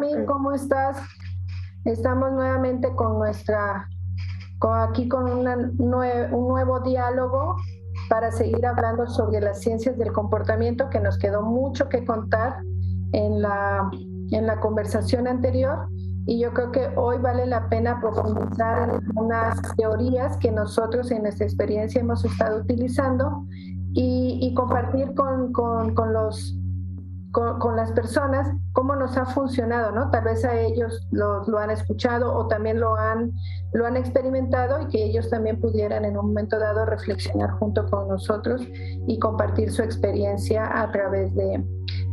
Benjamín, ¿cómo estás? Estamos nuevamente con nuestra, aquí con un nuevo diálogo para seguir hablando sobre las ciencias del comportamiento, que nos quedó mucho que contar en la, en la conversación anterior. Y yo creo que hoy vale la pena profundizar en unas teorías que nosotros en nuestra experiencia hemos estado utilizando y, compartir con, con, con los con, las personas, cómo nos ha funcionado, ¿no? Tal vez a ellos lo, lo, han escuchado o también lo han, lo han experimentado y que ellos también pudieran en un momento dado reflexionar junto con nosotros y compartir su experiencia a través de,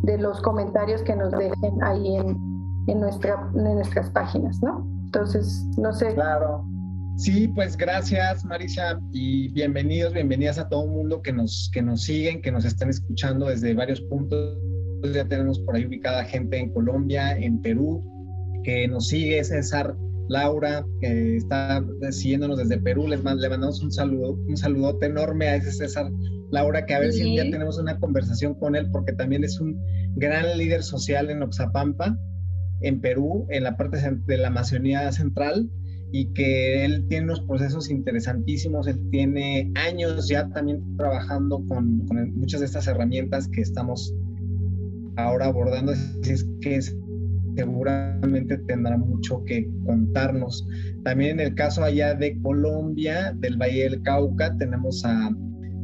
de los comentarios que nos dejen ahí en, en, nuestra, en nuestras páginas, ¿no? Entonces, no sé. Claro. Sí, pues gracias Marisa y bienvenidos, bienvenidas a todo el mundo que nos, que nos siguen, que nos están escuchando desde varios puntos ya tenemos por ahí ubicada gente en Colombia, en Perú, que nos sigue, César, Laura, que está siguiéndonos desde Perú, les le mandamos un saludo, un saludote enorme a ese César Laura, que a ver si un día tenemos una conversación con él, porque también es un gran líder social en Oxapampa, en Perú, en la parte de la Amazonía Central, y que él tiene unos procesos interesantísimos, él tiene años ya también trabajando con, con muchas de estas herramientas que estamos ahora abordando, es que seguramente tendrá mucho que contarnos. También en el caso allá de Colombia, del Valle del Cauca, tenemos a,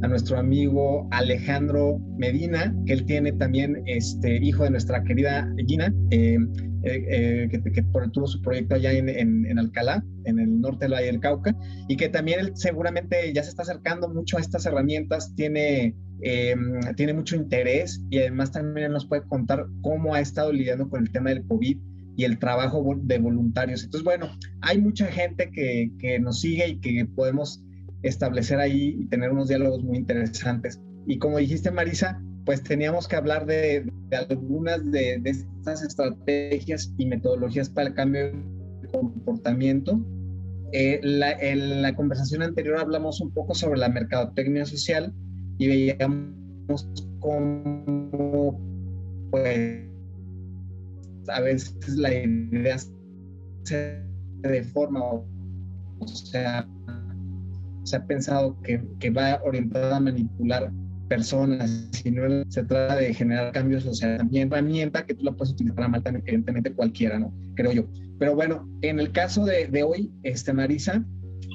a nuestro amigo Alejandro Medina, que él tiene también este hijo de nuestra querida Gina, eh, eh, eh, que, tuvo su proyecto allá en, en, Alcalá, en el norte del Valle del Cauca, y que también él seguramente ya se está acercando mucho a estas herramientas, tiene, em, tiene mucho interés y además también nos puede contar cómo ha estado lidiando con el tema del COVID y el trabajo de voluntarios. Entonces, bueno, hay mucha gente que, que nos sigue y que podemos establecer ahí y tener unos diálogos muy interesantes. Y como dijiste, Marisa, pues teníamos que hablar de, algunas de, estas estrategias y metodologías para el cambio de comportamiento. Eh, en la conversación anterior hablamos un poco sobre la mercadotecnia social y veíamos cómo, pues, a veces la idea se deforma, o sea, se ha pensado que, que va orientada a manipular personas, sino se trata de generar cambios sociales. También herramienta que tú la puedes utilizar mal, evidentemente cualquiera, ¿no? Creo yo. Pero bueno, en el caso de, de hoy, este, Marisa,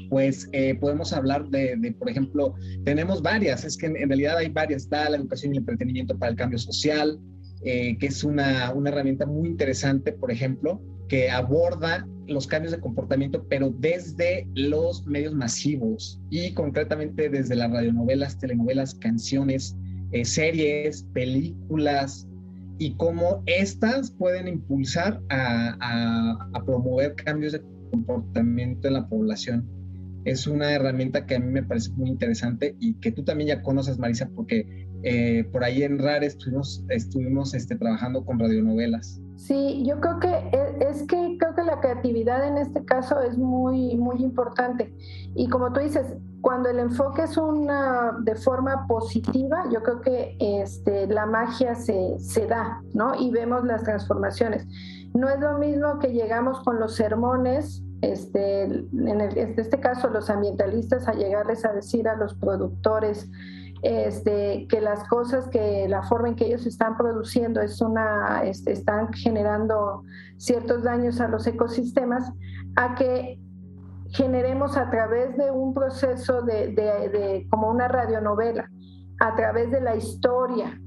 pues eh, podemos hablar de, por ejemplo, tenemos varias, es que en, realidad hay varias, está la educación y el entretenimiento para el cambio social, eh, que es una, herramienta muy interesante, por ejemplo, que aborda los cambios de comportamiento, pero desde los medios masivos y concretamente desde las radionovelas, telenovelas, canciones, eh, series, películas y cómo estas pueden impulsar a, promover cambios de comportamiento en la población. Es una herramienta que a mí me parece muy interesante y que tú también ya conoces, Marisa, porque eh, por ahí en RAR estuvimos, estuvimos este, trabajando con radionovelas. Sí, yo creo que e, es, que creo que la creatividad en este caso es muy, muy importante. Y como tú dices, cuando el enfoque es una de forma positiva, yo creo que este, la magia se, se da, ¿no? Y vemos las transformaciones. No es lo mismo que llegamos con los sermones este, en, este caso los ambientalistas a llegarles a decir a los productores este, que las cosas, que la forma en que ellos están produciendo es una, este, están generando ciertos daños a los ecosistemas, a que generemos a través de un proceso de, de como una radionovela, a través de la historia.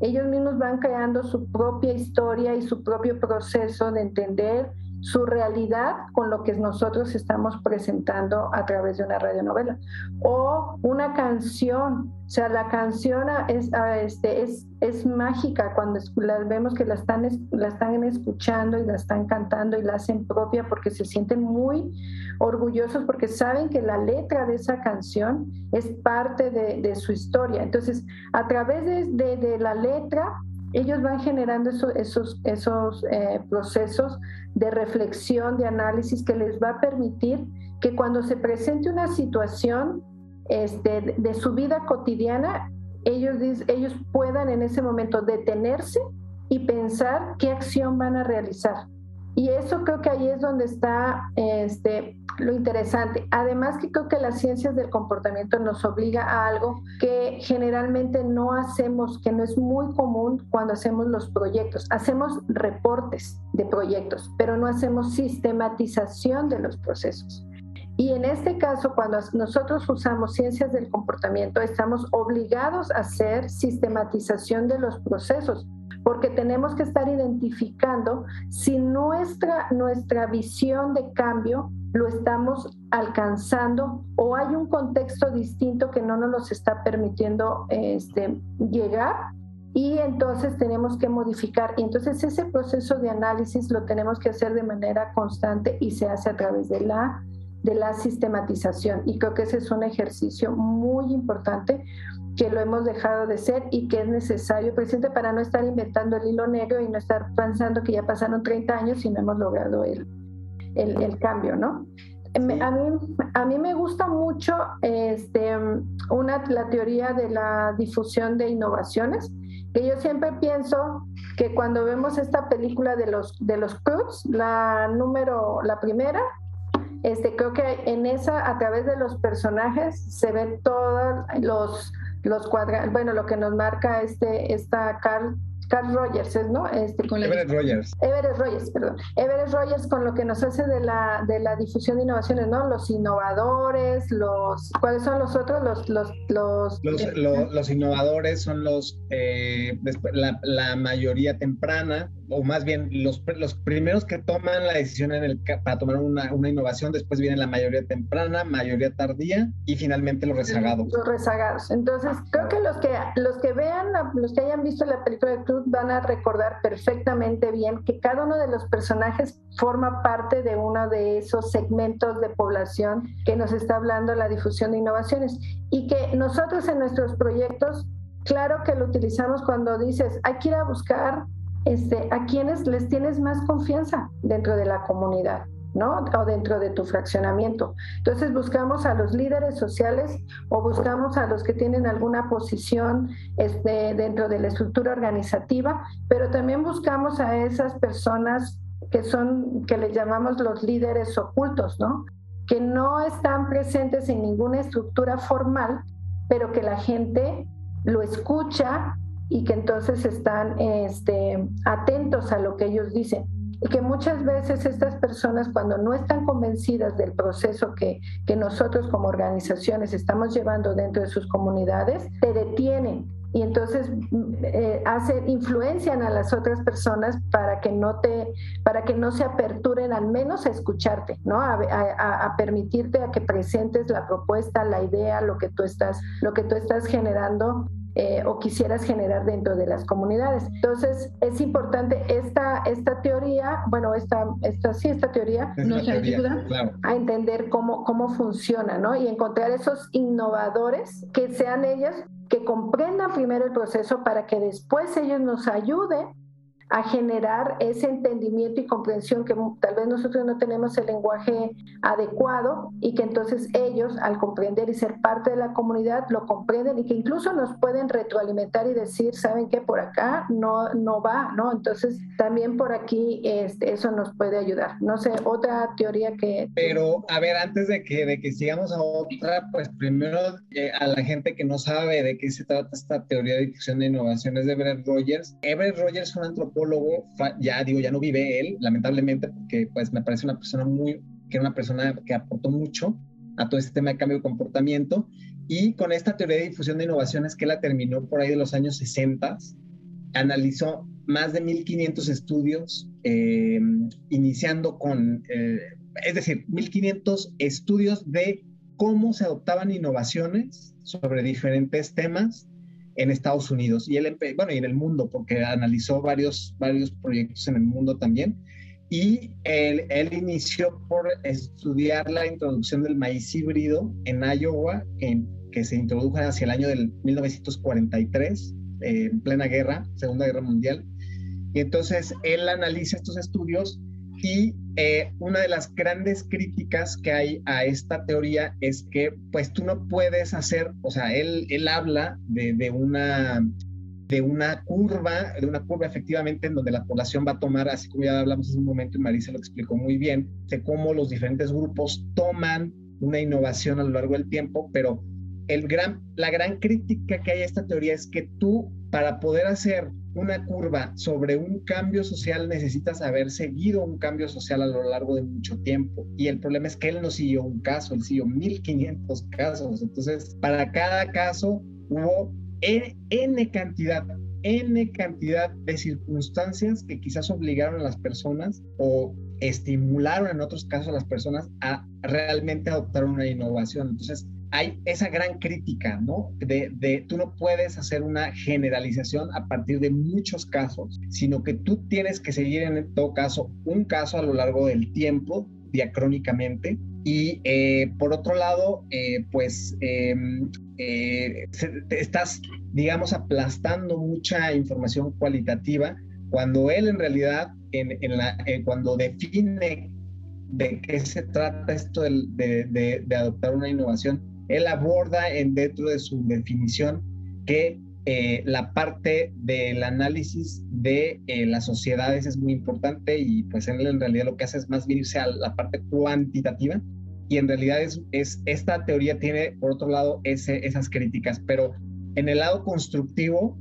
Ellos mismos van creando su propia historia y su propio proceso de entender su realidad con lo que nosotros estamos presentando a través de una radionovela. O una canción, o sea, la canción es, este, es, es mágica cuando la vemos que la están, la están escuchando y la están cantando y la hacen propia porque se sienten muy orgullosos porque saben que la letra de esa canción es parte de, de su historia. Entonces, a través de, de la letra, ellos van generando esos, eh, procesos de reflexión, de análisis que les va a permitir que cuando se presente una situación este, de su vida cotidiana, ellos, ellos puedan en ese momento detenerse y pensar qué acción van a realizar. Y eso creo que ahí es donde está este, lo interesante. Además que creo que las ciencias del comportamiento nos obliga a algo que generalmente no hacemos, que no es muy común cuando hacemos los proyectos. Hacemos reportes de proyectos, pero no hacemos sistematización de los procesos. Y en este caso, cuando nosotros usamos ciencias del comportamiento, estamos obligados a hacer sistematización de los procesos, porque tenemos que estar identificando si nuestra, nuestra visión de cambio lo estamos alcanzando o hay un contexto distinto que no nos los está permitiendo este, llegar y entonces tenemos que modificar. Y entonces ese proceso de análisis lo tenemos que hacer de manera constante y se hace a través de la de la sistematización. Y creo que ese es un ejercicio muy importante que lo hemos dejado de ser y que es necesario, presidente, para no estar inventando el hilo negro y no estar pensando que ya pasaron 30 años y no hemos logrado el, el, cambio, ¿no? A, mí, a mí me gusta mucho este, una, la teoría de la difusión de innovaciones, que yo siempre pienso que cuando vemos esta película de los, de los Cruz, la número, la primera, este, creo que en esa, a través de los personajes, se ven todos los, los cuadrantes, bueno, lo que nos marca este, esta Carl Carl Rogers, ¿no? Este, con Everett Rogers. Everett Rogers, perdón. Everett Rogers con lo que nos hace de la, de la difusión de innovaciones, ¿no? Los innovadores, los... ¿Cuáles son los otros? Los... Los, los, los, innovadores son los... Eh, la, la, mayoría temprana, o más bien los, los primeros que toman la decisión en el, para tomar una, una innovación, después viene la mayoría temprana, mayoría tardía y finalmente los rezagados. Los rezagados. Entonces, creo que los que, los que vean, los que hayan visto la película de Van a recordar perfectamente bien que cada uno de los personajes forma parte de uno de esos segmentos de población que nos está hablando la difusión de innovaciones y que nosotros en nuestros proyectos, claro que lo utilizamos cuando dices, hay que ir a buscar este, a quienes les tienes más confianza dentro de la comunidad. ¿No? O dentro de tu fraccionamiento. Entonces buscamos a los líderes sociales o buscamos a los que tienen alguna posición este, dentro de la estructura organizativa, pero también buscamos a esas personas que son, que les llamamos los líderes ocultos, ¿no? Que no están presentes en ninguna estructura formal, pero que la gente lo escucha y que entonces están este, atentos a lo que ellos dicen y que muchas veces estas personas cuando no están convencidas del proceso que, que nosotros como organizaciones estamos llevando dentro de sus comunidades, te detienen. Y entonces eh, hace, influencian a las otras personas para que no te para que no se aperturen al menos a escucharte no a, a, a, permitirte a que presentes la propuesta la idea lo que tú estás lo que tú estás generando eh, o quisieras generar dentro de las comunidades. Entonces, es importante esta, esta teoría, bueno, esta, esta, sí, esta teoría nos ayuda a entender cómo, cómo funciona, ¿no? Y encontrar esos innovadores que sean ellos que comprendan primero el proceso para que después ellos nos ayuden a generar ese entendimiento y comprensión que tal vez nosotros no tenemos el lenguaje adecuado y que entonces ellos al comprender y ser parte de la comunidad lo comprenden y que incluso nos pueden retroalimentar y decir, ¿saben qué? Por acá no, no va, ¿no? Entonces también por aquí este, eso nos puede ayudar. No sé, otra teoría que... Pero a ver, antes de que, de que sigamos a otra, pues primero eh, a la gente que no sabe de qué se trata esta teoría de difusión de innovaciones de Everett Rogers. Everett Rogers es un antropólogo ya digo, ya no vive él, lamentablemente, porque pues me parece una persona muy, que era una persona que aportó mucho a todo este tema de cambio de comportamiento. Y con esta teoría de difusión de innovaciones que la terminó por ahí de los años 60, analizó más de 1.500 estudios, eh, iniciando con, eh, es decir, 1.500 estudios de cómo se adoptaban innovaciones sobre diferentes temas en Estados Unidos y él, bueno, y en el mundo, porque analizó varios, varios proyectos en el mundo también. Y él, él inició por estudiar la introducción del maíz híbrido en Iowa, en, que se introdujo hacia el año del 1943, en plena guerra, Segunda Guerra Mundial. Y entonces él analiza estos estudios y eh, una de las grandes críticas que hay a esta teoría es que pues tú no puedes hacer, o sea, él, él habla de, de una de una curva, de una curva efectivamente en donde la población va a tomar, así como ya hablamos hace un momento y Marisa lo explicó muy bien, de cómo los diferentes grupos toman una innovación a lo largo del tiempo, pero el gran, la gran crítica que hay a esta teoría es que tú, para poder hacer una curva sobre un cambio social, necesitas haber seguido un cambio social a lo largo de mucho tiempo. Y el problema es que él no siguió un caso, él siguió 1500 casos. Entonces, para cada caso hubo N cantidad, N cantidad de circunstancias que quizás obligaron a las personas o estimularon en otros casos a las personas a realmente adoptar una innovación. Entonces, hay esa gran crítica, ¿no? De, de, tú no puedes hacer una generalización a partir de muchos casos, sino que tú tienes que seguir en todo caso un caso a lo largo del tiempo, diacrónicamente. Y eh, por otro lado, eh, pues em, eh, estás, digamos, aplastando mucha información cualitativa cuando él en realidad, en, en la, cuando define de qué se trata esto de, de, de adoptar una innovación, él aborda en, dentro de su definición que eh, la parte del análisis de eh, las sociedades es muy importante y pues él en realidad lo que hace es más bien irse a la parte cuantitativa y en realidad es, es esta teoría tiene por otro lado ese, esas críticas, pero en el lado constructivo,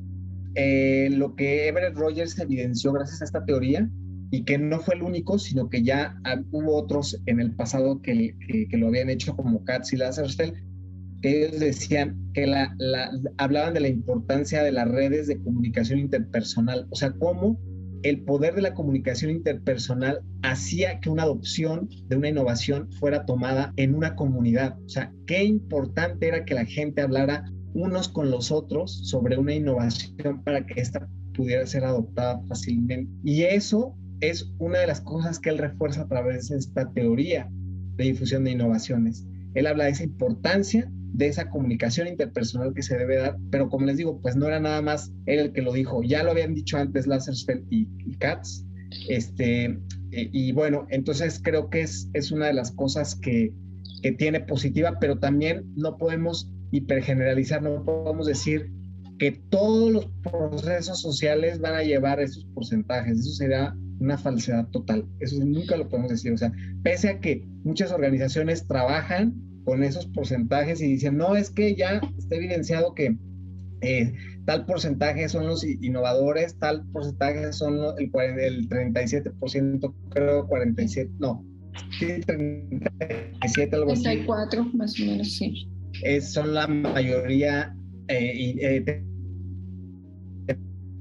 eh, lo que Everett Rogers evidenció gracias a esta teoría y que no fue el único, sino que ya hubo otros en el pasado que, que, lo habían hecho como Katz y Lasserfeld, que ellos decían que la, hablaban de la importancia de las redes de comunicación interpersonal, o sea, cómo el poder de la comunicación interpersonal hacía que una adopción de una innovación fuera tomada en una comunidad. O sea, qué importante era que la gente hablara unos con los otros sobre una innovación para que ésta pudiera ser adoptada fácilmente. Y eso es una de las cosas que él refuerza a través de esta teoría de difusión de innovaciones. Él habla de esa importancia de esa comunicación interpersonal que se debe dar, pero como les digo, pues no era nada más él el que lo dijo, ya lo habían dicho antes Lassersfeld y, Katz, este, eh, y, bueno, entonces creo que es, es una de las cosas que, que tiene positiva, pero también no podemos hipergeneralizar, no podemos decir que todos los procesos sociales van a llevar esos porcentajes, eso sería una falsedad total, eso nunca lo podemos decir, o sea, pese a que muchas organizaciones trabajan con esos porcentajes y dicen, no, es que ya está evidenciado que eh, tal porcentaje son los innovadores, tal porcentaje son el, el 37%, creo 47, no, sí, 37, algo 34, más o menos, sí. Es, son la mayoría eh, eh,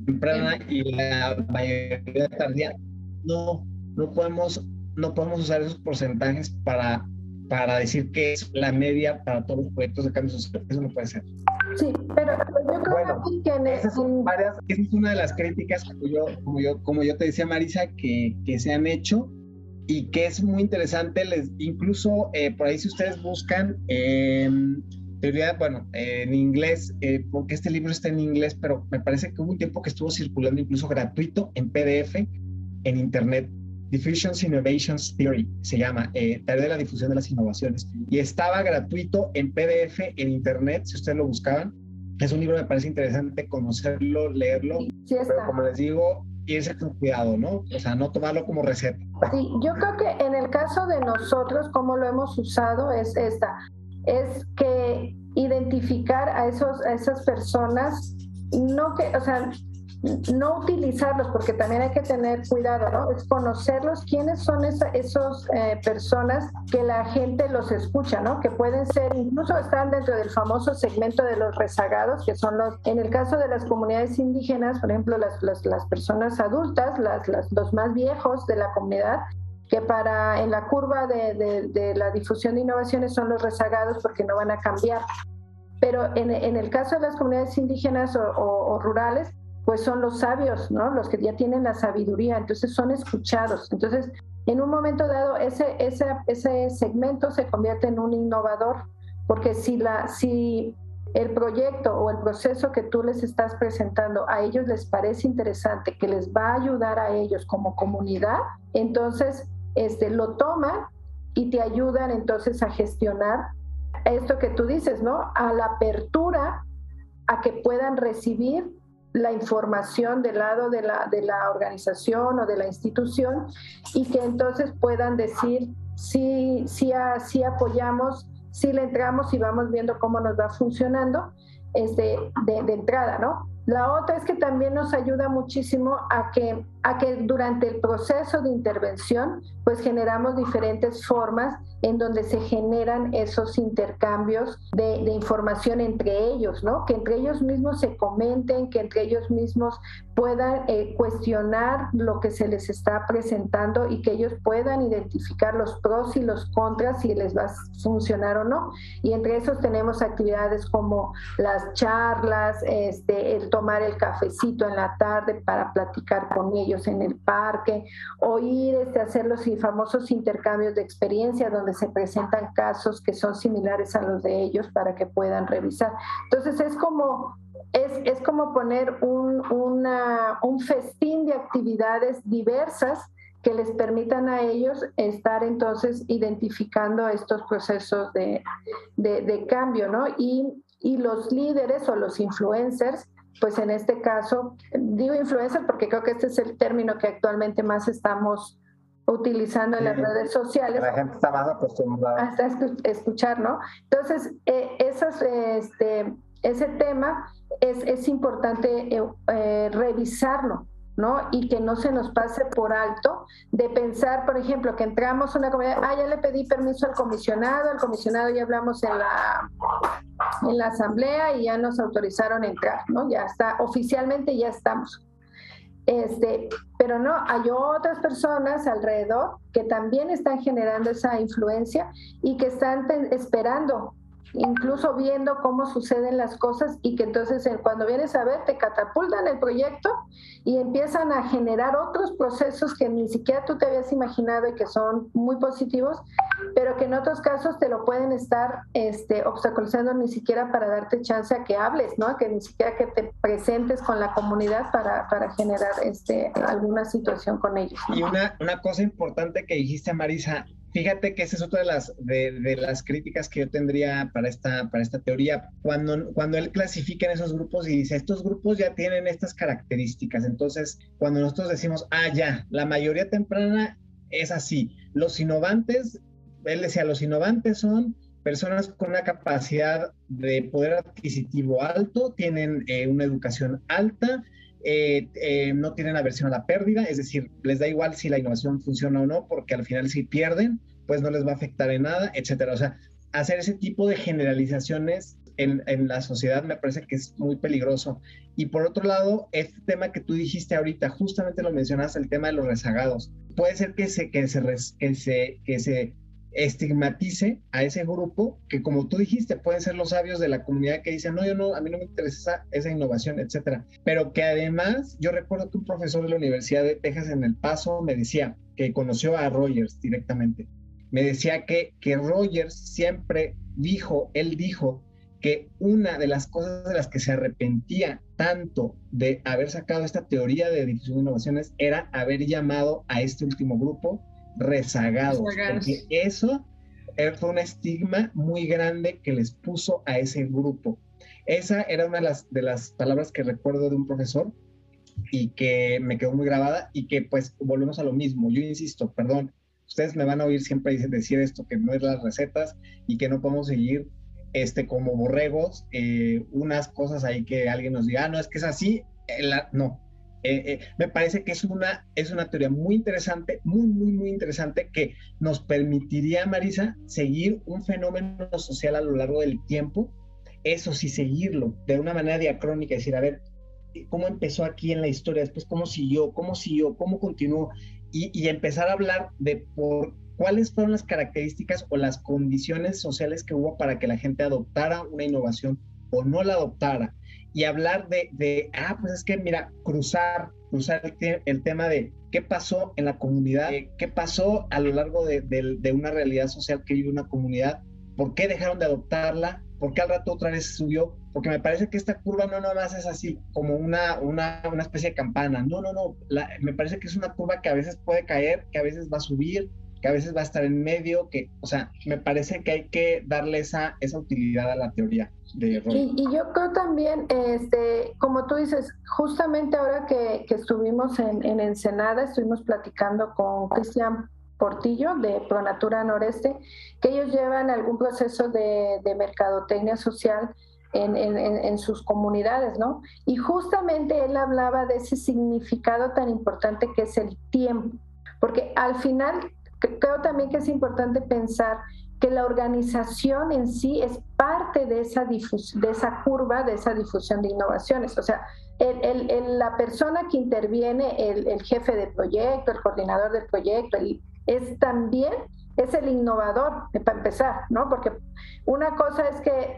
temprana y la mayoría tardía. No, no podemos, no podemos usar esos porcentajes para para decir que es la media para todos los proyectos de cambio social. Eso no puede ser. Sí, pero yo creo que en esa, esa es una de las críticas, como yo, como yo, como yo te decía, Marisa, que, que se han hecho y que es muy interesante. Les, incluso eh, por ahí si ustedes buscan eh, teoría, bueno, en inglés, eh, porque este libro está en inglés, pero me parece que hubo un tiempo que estuvo circulando incluso gratuito en PDF en Internet Diffusions Innovations Theory, se llama, eh, Teoría de la difusión de las innovaciones. Y estaba gratuito en PDF en Internet, si ustedes lo buscaban. Es un libro, me parece interesante conocerlo, leerlo, pero como les digo, irse con cuidado, ¿no? O sea, no tomarlo como receta. Sí, yo creo que en el caso de nosotros, como lo hemos usado, es esta, es que identificar a, esos, a esas personas, no que, o sea, no utilizarlos, porque también hay que tener cuidado, ¿no? Es conocerlos, quiénes son esas eh, personas que la gente los escucha, ¿no? Que pueden ser, incluso están dentro del famoso segmento de los rezagados, que son los, en el caso de las comunidades indígenas, por ejemplo, las, las, personas adultas, las, los más viejos de la comunidad, que para en la curva de, de, la difusión de innovaciones son los rezagados porque no van a cambiar. Pero en, en el caso de las comunidades indígenas o rurales, pues son los sabios, ¿no? Los que ya tienen la sabiduría, entonces son escuchados. Entonces, en un momento dado, ese, ese, ese segmento se convierte en un innovador, porque si, la, si el proyecto o el proceso que tú les estás presentando a ellos les parece interesante, que les va a ayudar a ellos como comunidad, entonces este, lo toman y te ayudan entonces a gestionar esto que tú dices, ¿no? A la apertura a que puedan recibir la información del lado de la, de la organización o de la institución y que entonces puedan decir si, si, si apoyamos, si le entramos y vamos viendo cómo nos va funcionando este, de entrada, ¿no? La otra es que también nos ayuda muchísimo a que, a que durante el proceso de intervención, pues generamos diferentes formas en donde se generan esos intercambios de, información entre ellos, ¿no? Que entre ellos mismos se comenten, que entre ellos mismos puedan eh, cuestionar lo que se les está presentando y que ellos puedan identificar los pros y los contras, si les va a funcionar o no. Y entre esos tenemos actividades como las charlas, este, el tomar el cafecito en la tarde para platicar con ellos en el parque, o ir este, a hacer los famosos intercambios de experiencia donde se presentan casos que son similares a los de ellos para que puedan revisar. Entonces es como, es, es como poner un, un festín de actividades diversas que les permitan a ellos estar entonces identificando estos procesos de, de, de cambio, ¿no? Y, y los líderes o los influencers pues en este caso, digo influencer porque creo que este es el término que actualmente más estamos utilizando en las redes sociales. La gente está más acostumbrada. Hasta escuchar, ¿no? Entonces, eh, este, ese tema es, es importante eh, eh, revisarlo, ¿no? Y que no se nos pase por alto de pensar, por ejemplo, que entramos a una comunidad, ah, ya le pedí permiso al comisionado, al comisionado ya hablamos en la, en la asamblea y ya nos autorizaron a entrar, ¿no? Ya está, oficialmente ya estamos. Este, pero no, hay otras personas alrededor que también están generando esa influencia y que están esperando incluso viendo cómo suceden las cosas y que entonces cuando vienes a ver te catapultan el proyecto y empiezan a generar otros procesos que ni siquiera tú te habías imaginado y que son muy positivos, pero que en otros casos te lo pueden estar este, obstaculizando ni siquiera para darte chance a que hables, ¿no? Que ni siquiera que te presentes con la comunidad para, para generar este, alguna situación con ellos. Y una, una cosa importante que dijiste, Marisa, Fíjate que esa es otra de las, de, las críticas que yo tendría para esta, para esta teoría. Cuando, cuando él clasifica en esos grupos y dice, estos grupos ya tienen estas características, entonces cuando nosotros decimos, ah, ya, la mayoría temprana es así. Los innovantes, él decía, los innovantes son personas con una capacidad de poder adquisitivo alto, tienen eh, una educación alta, eh, eh, no tienen aversión a la pérdida, es decir, les da igual si la innovación funciona o no, porque al final si pierden, pues no les va a afectar en nada, etcétera. O sea, hacer ese tipo de generalizaciones en, la sociedad me parece que es muy peligroso. Y por otro lado, este tema que tú dijiste ahorita, justamente lo mencionaste, el tema de los rezagados. Puede ser que se, que se, que se, que se estigmatice a ese grupo que como tú dijiste pueden ser los sabios de la comunidad que dicen no yo no a mí no me interesa esa, innovación etcétera. Pero que además yo recuerdo que un profesor de la Universidad de Texas en El Paso me decía que conoció a Rogers directamente. Me decía que que Rogers siempre dijo él dijo que una de las cosas de las que se arrepentía tanto de haber sacado esta teoría de difusión de innovaciones era haber llamado a este último grupo rezagados, porque eso fue un estigma muy grande que les puso a ese grupo. Esa era una de las, de las palabras que recuerdo de un profesor y que me quedó muy grabada y que pues volvemos a lo mismo. Yo insisto, perdón, ustedes me van a oír siempre decir esto, que no es las recetas y que no podemos seguir este, como borregos, eh, unas cosas ahí que alguien nos diga, ah, no, es que es así, eh, no, eh, eh, me parece que es una, es una teoría muy interesante, muy, muy, muy interesante, que nos permitiría, Marisa, seguir un fenómeno social a lo largo del tiempo, eso sí, seguirlo de una manera diacrónica, decir, a ver, cómo empezó aquí en la historia, después cómo siguió, cómo siguió, cómo continuó, y, y empezar a hablar de por cuáles fueron las características o las condiciones sociales que hubo para que la gente adoptara una innovación o no la adoptara y hablar de, de, ah, pues es que mira, cruzar, cruzar el, tema de qué pasó en la comunidad, qué pasó a lo largo de, de, una realidad social que vive una comunidad, por qué dejaron de adoptarla, por qué al rato otra vez subió, porque me parece que esta curva no nada más es así como una, una, una especie de campana, no, no, no, me parece que es una curva que a veces puede caer, que a veces va a subir, que a veces va a estar en medio, que, o sea, me parece que hay que darle esa, esa utilidad a la teoría. De y, y, yo creo también, este, como tú dices, justamente ahora que, que estuvimos en, en, Ensenada, estuvimos platicando con Cristian Portillo de Pronatura Noreste, que ellos llevan algún proceso de, de mercadotecnia social en, en, en, sus comunidades, ¿no? Y justamente él hablaba de ese significado tan importante que es el tiempo, porque al final creo también que es importante pensar que la organización en sí es parte de esa, de curva, de esa difusión de innovaciones. O sea, la persona que interviene, el, jefe del proyecto, el coordinador del proyecto, es también es el innovador, para empezar, ¿no? Porque una cosa es que,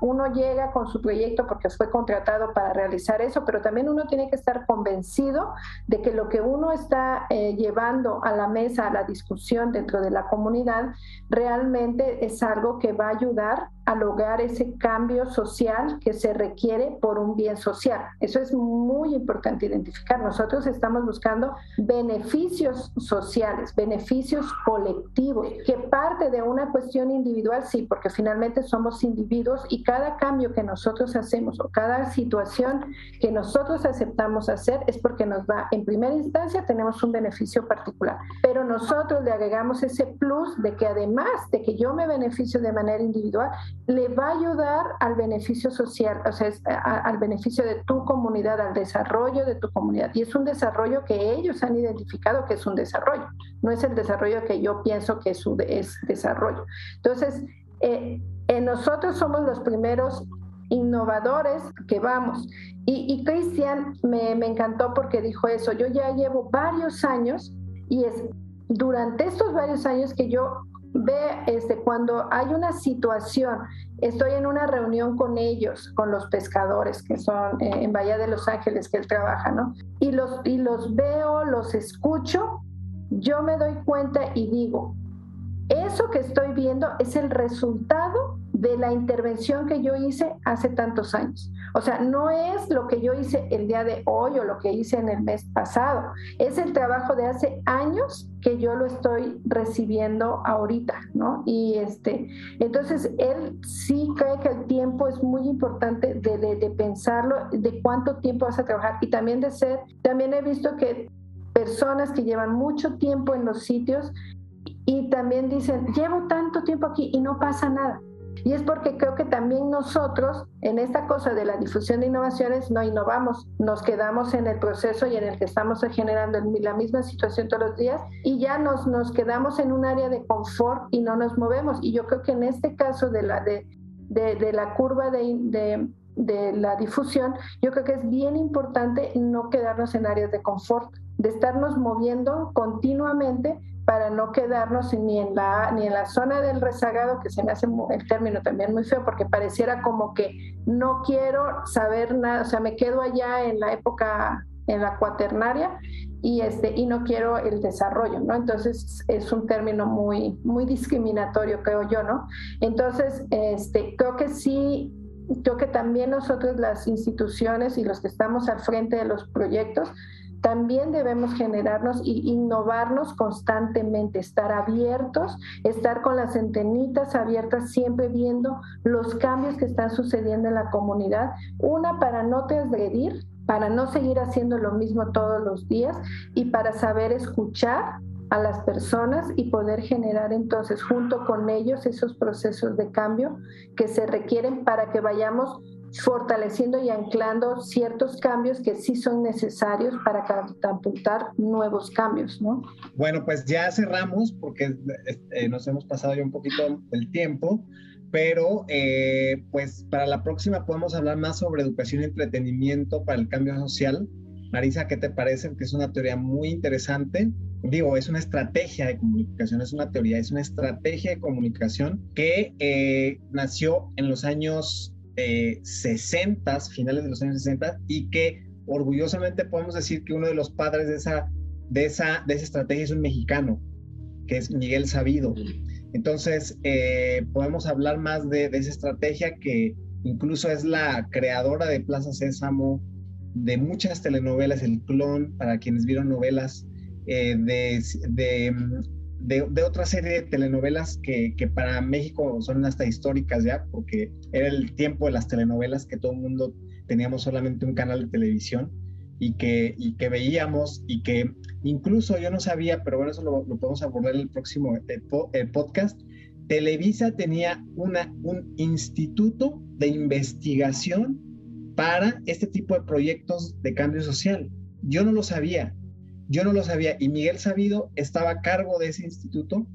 uno llega con su proyecto porque fue contratado para realizar eso, pero también uno tiene que estar convencido de que lo que uno está eh, llevando a la mesa, a la discusión dentro de la comunidad, realmente es algo que va a ayudar a lograr ese cambio social que se requiere por un bien social. Eso es muy importante identificar. Nosotros estamos buscando beneficios sociales, beneficios colectivos, que parte de una cuestión individual, sí, porque finalmente somos individuos y cada cambio que nosotros hacemos o cada situación que nosotros aceptamos hacer es porque nos va, en primera instancia tenemos un beneficio particular, pero nosotros le agregamos ese plus de que además de que yo me beneficio de manera individual, le va a ayudar al beneficio social, o sea, al beneficio de tu comunidad, al desarrollo de tu comunidad. Y es un desarrollo que ellos han identificado que es un desarrollo, no es el desarrollo que yo pienso que es, es desarrollo. Entonces, eh, nosotros somos los primeros innovadores que vamos. Y, y Cristian me, me encantó porque dijo eso, yo ya llevo varios años y es durante estos varios años que yo ve este, cuando hay una situación, estoy en una reunión con ellos, con los pescadores que son eh, en Bahía de Los Ángeles que él trabaja, ¿no? Y los, y los veo, los escucho, yo me doy cuenta y digo, eso que estoy viendo es el resultado de la intervención que yo hice hace tantos años. O sea, no es lo que yo hice el día de hoy o lo que hice en el mes pasado, es el trabajo de hace años que yo lo estoy recibiendo ahorita, ¿no? Y este, entonces él sí cree que el tiempo es muy importante de, de, de pensarlo, de cuánto tiempo vas a trabajar y también de ser, también he visto que personas que llevan mucho tiempo en los sitios y también dicen, llevo tanto tiempo aquí y no pasa nada. Y es porque creo que también nosotros en esta cosa de la difusión de innovaciones no innovamos, nos quedamos en el proceso y en el que estamos generando la misma situación todos los días y ya nos, nos quedamos en un área de confort y no nos movemos. Y yo creo que en este caso de la, de, de, la curva de de la difusión, yo creo que es bien importante no quedarnos en áreas de confort, de estarnos moviendo continuamente para no quedarnos ni en la ni en la zona del rezagado que se me hace el término también muy feo porque pareciera como que no quiero saber nada, o sea, me quedo allá en la época en la cuaternaria y este y no quiero el desarrollo, ¿no? Entonces es un término muy muy discriminatorio creo yo, ¿no? Entonces, este creo que sí creo que también nosotros las instituciones y los que estamos al frente de los proyectos también debemos generarnos e innovarnos constantemente, estar abiertos, estar con las antenitas abiertas, siempre viendo los cambios que están sucediendo en la comunidad. Una, para no transgredir, para no seguir haciendo lo mismo todos los días y para saber escuchar a las personas y poder generar entonces junto con ellos esos procesos de cambio que se requieren para que vayamos fortaleciendo y anclando ciertos cambios que sí son necesarios para catapultar nuevos cambios, ¿no? Bueno, pues ya cerramos porque eh, nos hemos pasado ya un poquito el tiempo, pero eh, pues para la próxima podemos hablar más sobre educación y entretenimiento para el cambio social. Marisa, ¿qué te parece? Que es una teoría muy interesante. Digo, es una estrategia de comunicación, es una teoría, es una estrategia de comunicación que eh, nació en los años 60, finales de los años 60, y que orgullosamente podemos decir que uno de los padres de esa, de esa, de esa estrategia es un mexicano, que es Miguel Sabido. Entonces, eh, podemos hablar más de, esa estrategia que incluso es la creadora de Plaza Sésamo, de muchas telenovelas, El Clon, para quienes vieron novelas, eh, de de, otra serie de telenovelas que, que, para México son hasta históricas ya, porque era el tiempo de las telenovelas que todo el mundo teníamos solamente un canal de televisión y que, y que veíamos y que incluso yo no sabía, pero bueno, eso lo, podemos abordar en el próximo el podcast. Televisa tenía una, un instituto de investigación para este tipo de proyectos de cambio social. Yo no lo sabía, yo no lo sabía y Miguel Sabido estaba a cargo de ese instituto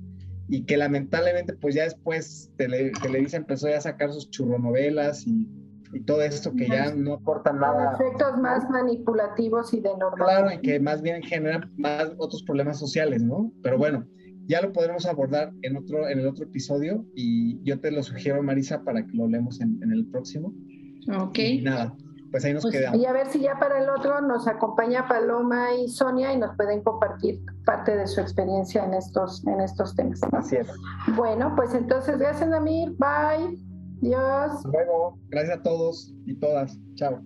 y que lamentablemente pues ya después Televisa empezó ya a sacar sus churronovelas y y todo esto que ya no aporta nada. Efectos más manipulativos y de normal. Claro, y que más bien generan más otros problemas sociales, ¿no? Pero bueno, ya lo podremos abordar en otro, en el otro episodio y yo te lo sugiero, Marisa, para que lo leemos en, el próximo. Ok. Y nada, pues ahí nos pues, quedamos. Y a ver si ya para el otro nos acompaña Paloma y Sonia y nos pueden compartir parte de su experiencia en estos, en estos temas. Así es. Bueno, pues entonces, gracias, Namir. Bye. Dios. luego. Gracias a todos y todas. Chao.